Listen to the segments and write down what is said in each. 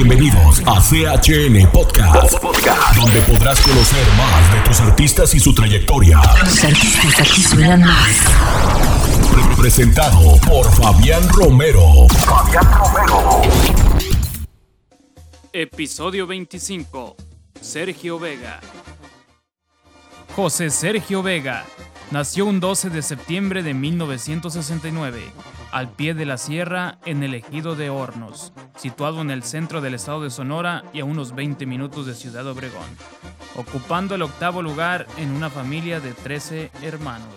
Bienvenidos a CHN Podcast, donde podrás conocer más de tus artistas y su trayectoria. Los artistas aquí suenan más. Presentado por Fabián Romero. Fabián Romero. Episodio 25. Sergio Vega. José Sergio Vega nació un 12 de septiembre de 1969, al pie de la sierra en el ejido de Hornos, situado en el centro del estado de Sonora y a unos 20 minutos de Ciudad Obregón, ocupando el octavo lugar en una familia de 13 hermanos.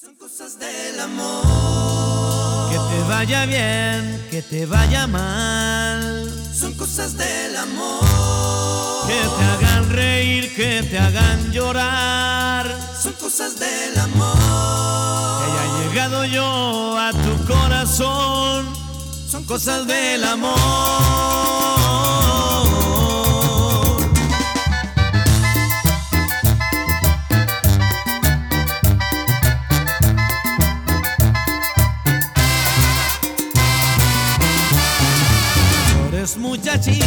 Son cosas del amor. Que te vaya bien, que te vaya mal. Son cosas del amor. Que te hagan reír, que te hagan llorar. Son cosas del amor. Que haya llegado yo a tu corazón. Son cosas del amor. Muchachita,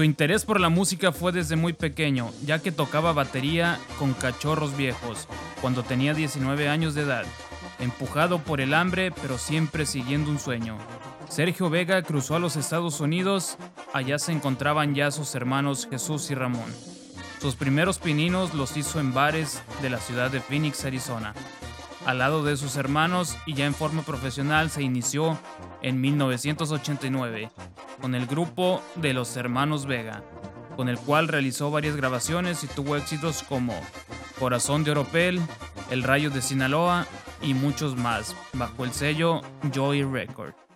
Su interés por la música fue desde muy pequeño, ya que tocaba batería con cachorros viejos, cuando tenía 19 años de edad, empujado por el hambre pero siempre siguiendo un sueño. Sergio Vega cruzó a los Estados Unidos, allá se encontraban ya sus hermanos Jesús y Ramón. Sus primeros pininos los hizo en bares de la ciudad de Phoenix, Arizona. Al lado de sus hermanos y ya en forma profesional se inició en 1989 con el grupo de los Hermanos Vega, con el cual realizó varias grabaciones y tuvo éxitos como Corazón de Oropel, El Rayo de Sinaloa y muchos más, bajo el sello Joy Record.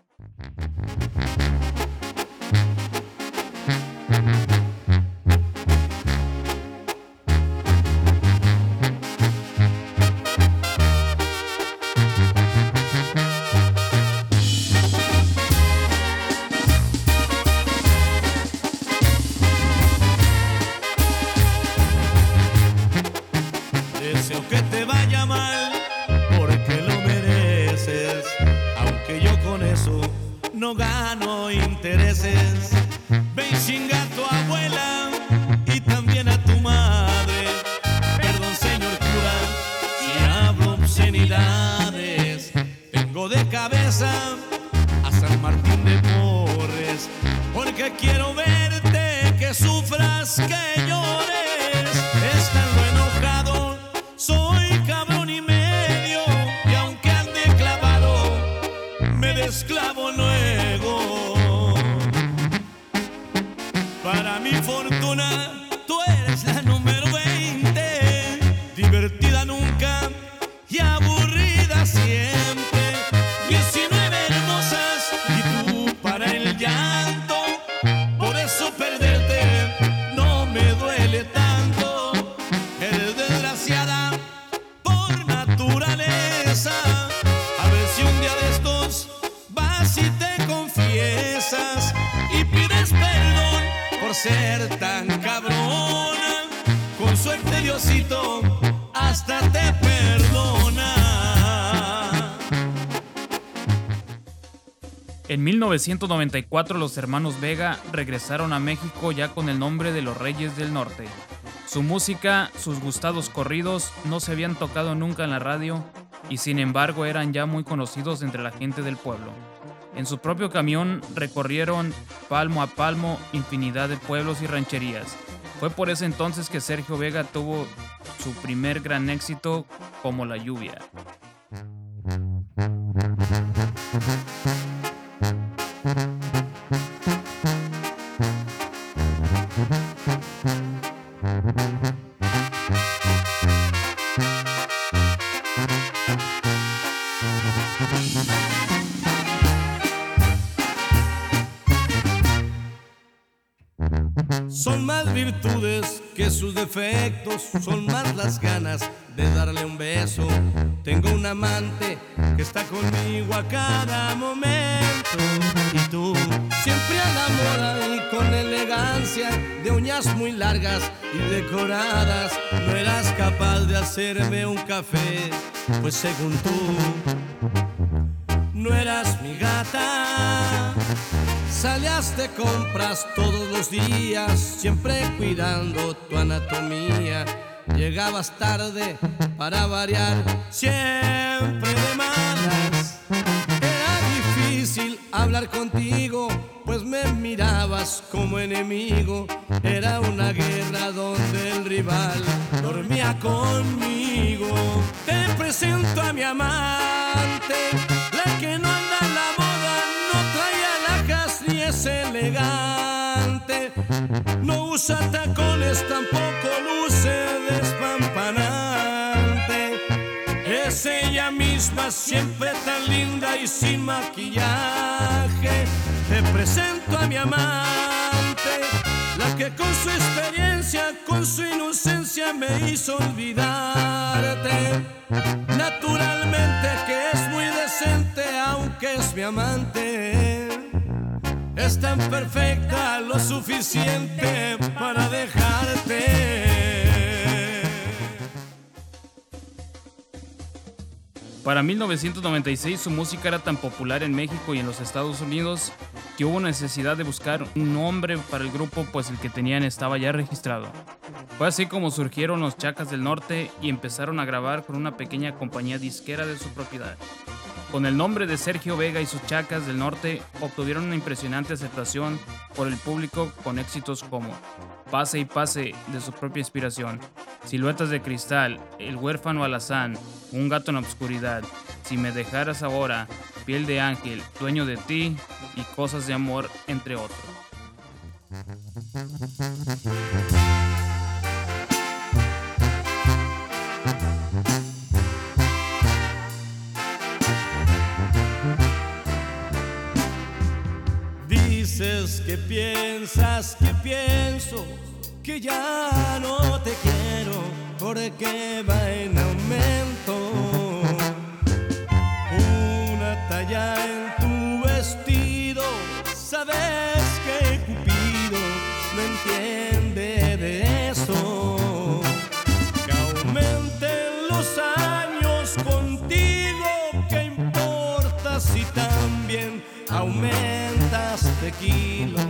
Ser tan cabrona. Con suerte Diosito hasta te perdona. En 1994 los hermanos Vega regresaron a México ya con el nombre de los Reyes del Norte. Su música, sus gustados corridos no se habían tocado nunca en la radio y sin embargo eran ya muy conocidos entre la gente del pueblo. En su propio camión recorrieron palmo a palmo infinidad de pueblos y rancherías. Fue por ese entonces que Sergio Vega tuvo su primer gran éxito como La lluvia. Virtudes que sus defectos, son más las ganas de darle un beso. Tengo un amante que está conmigo a cada momento. Y tú, siempre a la moda y con elegancia, de uñas muy largas y decoradas, no eras capaz de hacerme un café, pues según tú, no eras mi gata. Salías de compras todos los días, siempre cuidando tu anatomía. Llegabas tarde para variar, siempre de malas. Era difícil hablar contigo, pues me mirabas como enemigo. Era una guerra donde el rival dormía conmigo. Te presento a mi amante, No usa tacones, tampoco luce despampanante. Es ella misma, siempre tan linda y sin maquillaje. Te presento a mi amante, la que con su experiencia, con su inocencia me hizo olvidarte. Naturalmente que es muy decente, aunque es mi amante. Es tan perfecta lo suficiente para dejarte. Para 1996 su música era tan popular en México y en los Estados Unidos que hubo necesidad de buscar un nombre para el grupo pues el que tenían estaba ya registrado. Fue así como surgieron los Chacas del Norte y empezaron a grabar con una pequeña compañía disquera de su propiedad. Con el nombre de Sergio Vega y sus Chacas del Norte obtuvieron una impresionante aceptación por el público con éxitos como Pase y Pase de su propia inspiración, Siluetas de Cristal, El huérfano alazán, Un gato en la obscuridad, Si me dejaras ahora, Piel de ángel, Dueño de ti y Cosas de amor, entre otros. Dices que piensas que pienso que ya no te quiero porque va en aumento. Una talla en tu vestido, sabes que Cupido no entiende de eso. Que aumenten los años contigo, ¿qué importa si también aumentas de kilos?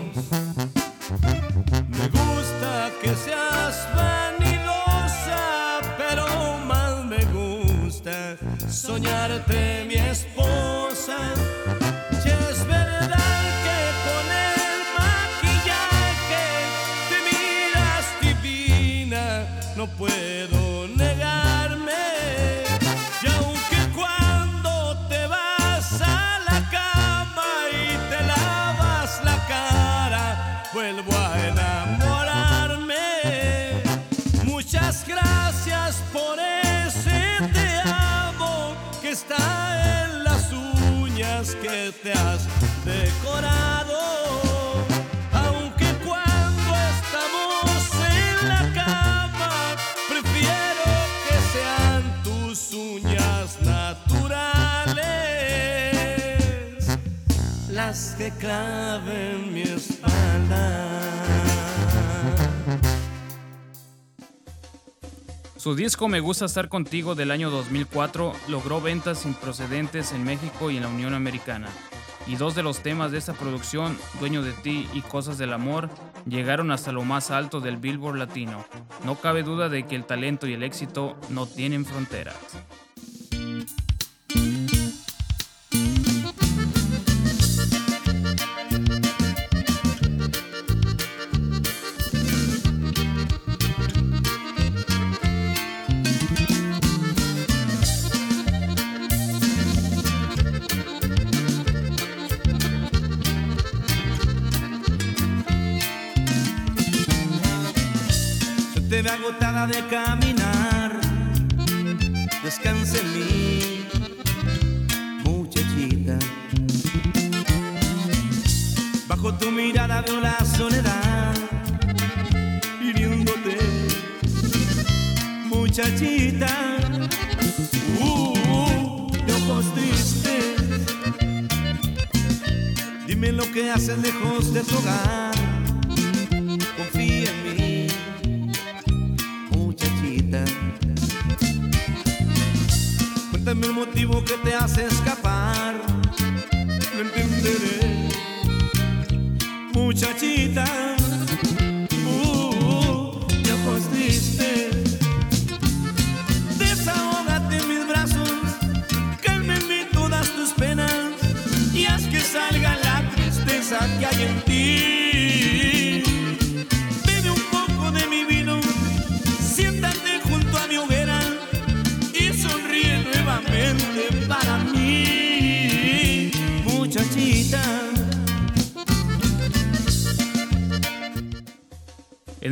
Me gusta que seas vanidosa, pero más me gusta soñarte mi enamorarme. Muchas gracias por ese te amo que está en las uñas que te has decorado. Aunque cuando estamos en la cama, prefiero que sean tus uñas naturales las que claven mi espalda. Su disco Me gusta estar contigo del año 2004 logró ventas sin procedentes en México y en la Unión Americana. Y dos de los temas de esta producción, Dueño de ti y Cosas del Amor, llegaron hasta lo más alto del Billboard Latino. No cabe duda de que el talento y el éxito no tienen fronteras. Ve agotada de caminar. Descansa en mí, muchachita. Bajo tu mirada veo la soledad, hiriéndote, muchachita. Uh, uh, de ojos tristes. Dime lo que haces lejos de tu hogar. El motivo que te hace escapar. Lo entenderé, muchachita. Uh, de ojos tristes. Desahógate mis brazos, cálmenme todas tus penas y haz que salga la tristeza que hay en ti.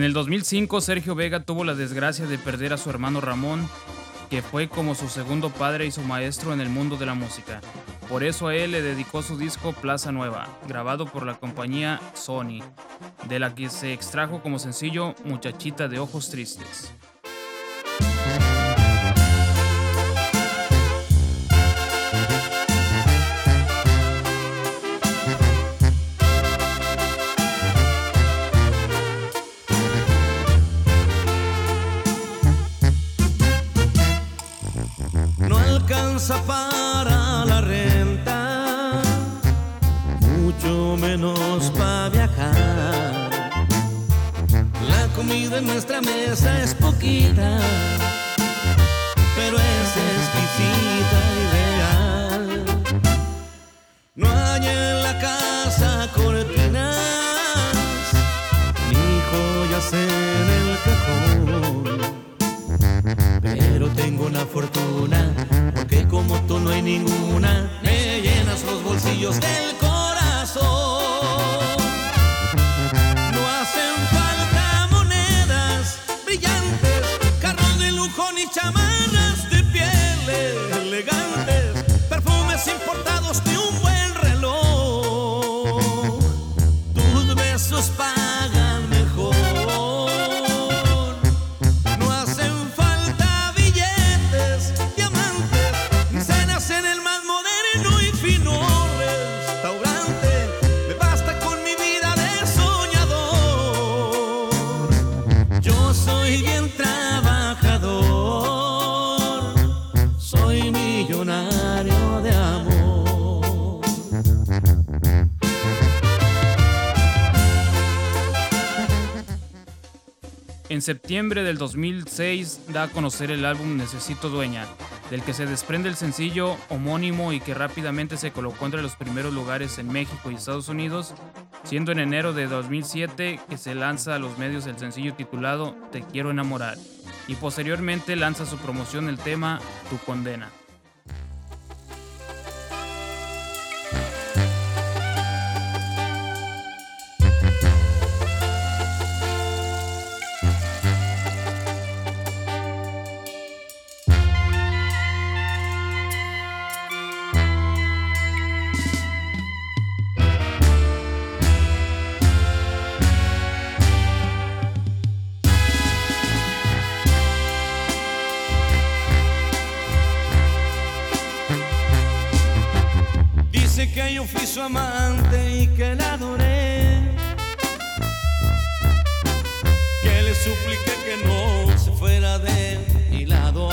En el 2005, Sergio Vega tuvo la desgracia de perder a su hermano Ramón, que fue como su segundo padre y su maestro en el mundo de la música. Por eso a él le dedicó su disco Plaza Nueva, grabado por la compañía Sony, de la que se extrajo como sencillo Muchachita de Ojos Tristes. Viajar. La comida en nuestra mesa es poquita, pero es exquisita y real. No hay en la casa cortinas, ni joyas en el cajón. Pero tengo una fortuna, porque como tú no hay ninguna, me llenas los bolsillos del corazón. De lujo En septiembre del 2006 da a conocer el álbum Necesito Dueña, del que se desprende el sencillo homónimo y que rápidamente se colocó entre los primeros lugares en México y Estados Unidos, siendo en enero de 2007 que se lanza a los medios el sencillo titulado Te quiero enamorar, y posteriormente lanza su promoción el tema Tu condena. Amante y que la adoré. Que le supliqué que no se fuera de mi lado.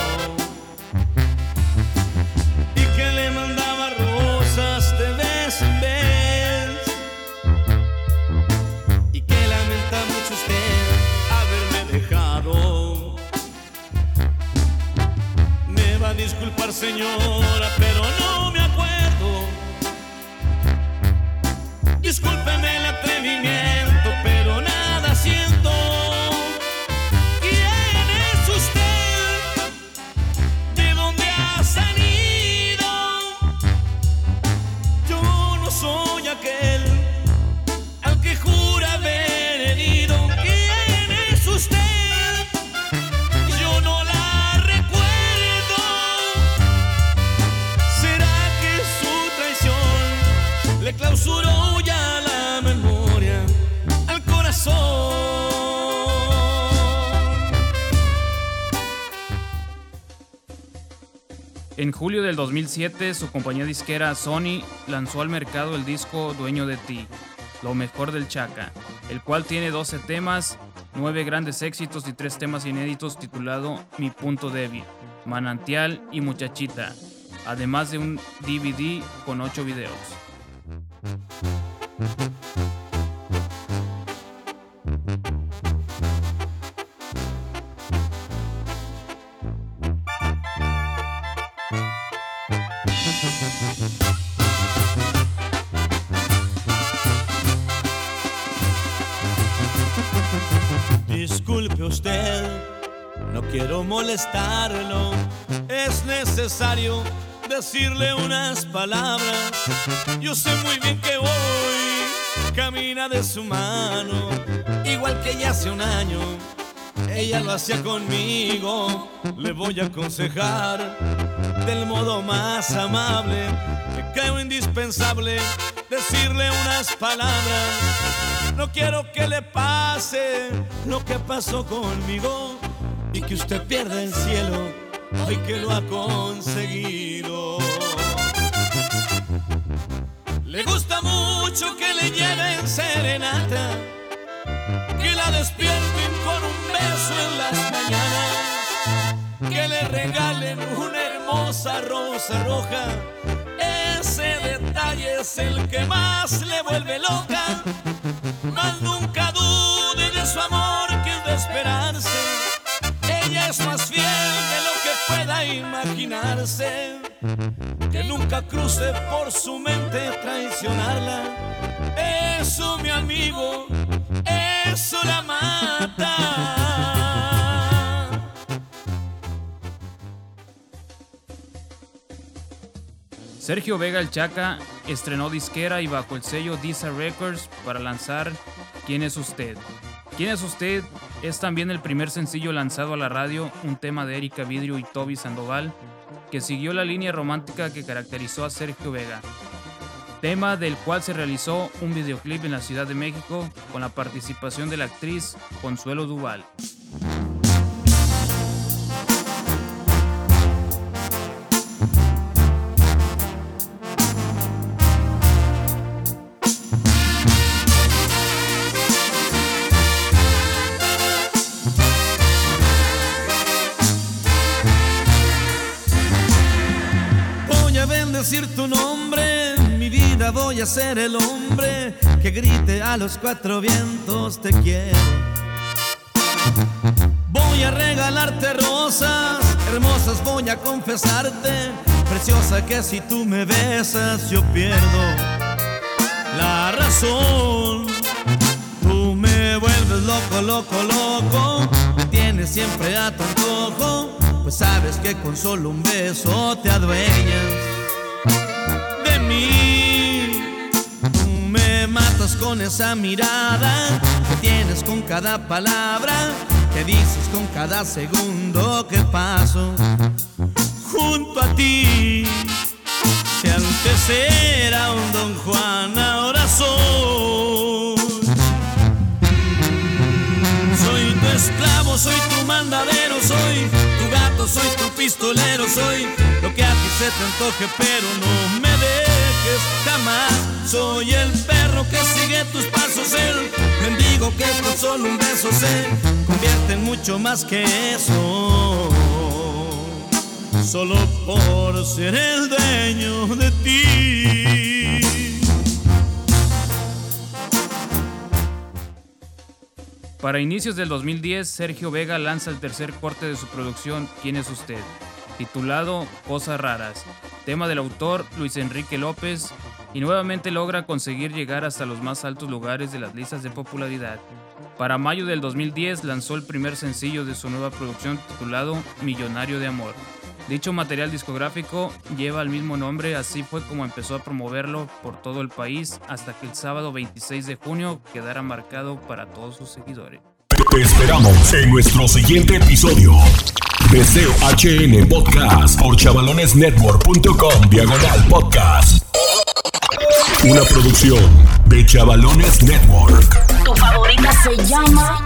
Y que le mandaba rosas de vez en vez. Y que lamenta mucho usted haberme dejado. Me va a disculpar señora, pero no En julio del 2007, su compañía disquera Sony lanzó al mercado el disco Dueño de ti, lo mejor del Chaca, el cual tiene 12 temas, 9 grandes éxitos y 3 temas inéditos titulado Mi punto débil, Manantial y Muchachita, además de un DVD con 8 videos. No quiero molestarlo. Es necesario decirle unas palabras. Yo sé muy bien que hoy camina de su mano, igual que ya hace un año. Ella lo hacía conmigo, le voy a aconsejar del modo más amable que creo indispensable decirle unas palabras. No quiero que le pase lo que pasó conmigo y que usted pierda el cielo hoy que lo ha conseguido. Le gusta mucho que le lleven serenata, que la despierten con un beso en las mañanas, que le regalen una hermosa rosa roja. Ese detalle es el que más le vuelve loca. Que nunca cruce por su mente traicionarla. Eso, mi amigo, eso la mata. Sergio Vega el Chaca estrenó disquera y bajo el sello Disa Records para lanzar ¿Quién es usted? ¿Quién es usted? Es también el primer sencillo lanzado a la radio, un tema de Erika Vidrio y Toby Sandoval, que siguió la línea romántica que caracterizó a Sergio Vega. Tema del cual se realizó un videoclip en la Ciudad de México con la participación de la actriz Consuelo Duval. Voy a ser el hombre que grite a los cuatro vientos te quiero. Voy a regalarte rosas, hermosas voy a confesarte, preciosa que si tú me besas yo pierdo la razón. Tú me vuelves loco, loco, loco, me tienes siempre a tu antojo, pues sabes que con solo un beso te adueñas matas con esa mirada que tienes con cada palabra, que dices con cada segundo que paso junto a ti. Si antes era un don Juan, ahora soy. Soy tu esclavo, soy tu mandadero, soy tu gato, soy tu pistolero, soy lo que a ti se te antoje, pero no me dejes jamás. Soy el perro que sigue tus pasos, el mendigo que con solo un beso se convierte en mucho más que eso. Solo por ser el dueño de ti. Para inicios del 2010, Sergio Vega lanza el tercer corte de su producción ¿Quién es usted? Titulado Cosas Raras, tema del autor Luis Enrique López, y nuevamente logra conseguir llegar hasta los más altos lugares de las listas de popularidad. Para mayo del 2010 lanzó el primer sencillo de su nueva producción titulado Millonario de Amor. Dicho material discográfico lleva el mismo nombre, así fue como empezó a promoverlo por todo el país hasta que el sábado 26 de junio quedara marcado para todos sus seguidores. Te esperamos en nuestro siguiente episodio. Deseo Podcast por chavalonesnetwork.com diagonal podcast. Una producción de Chavalones Network. Tu favorita se llama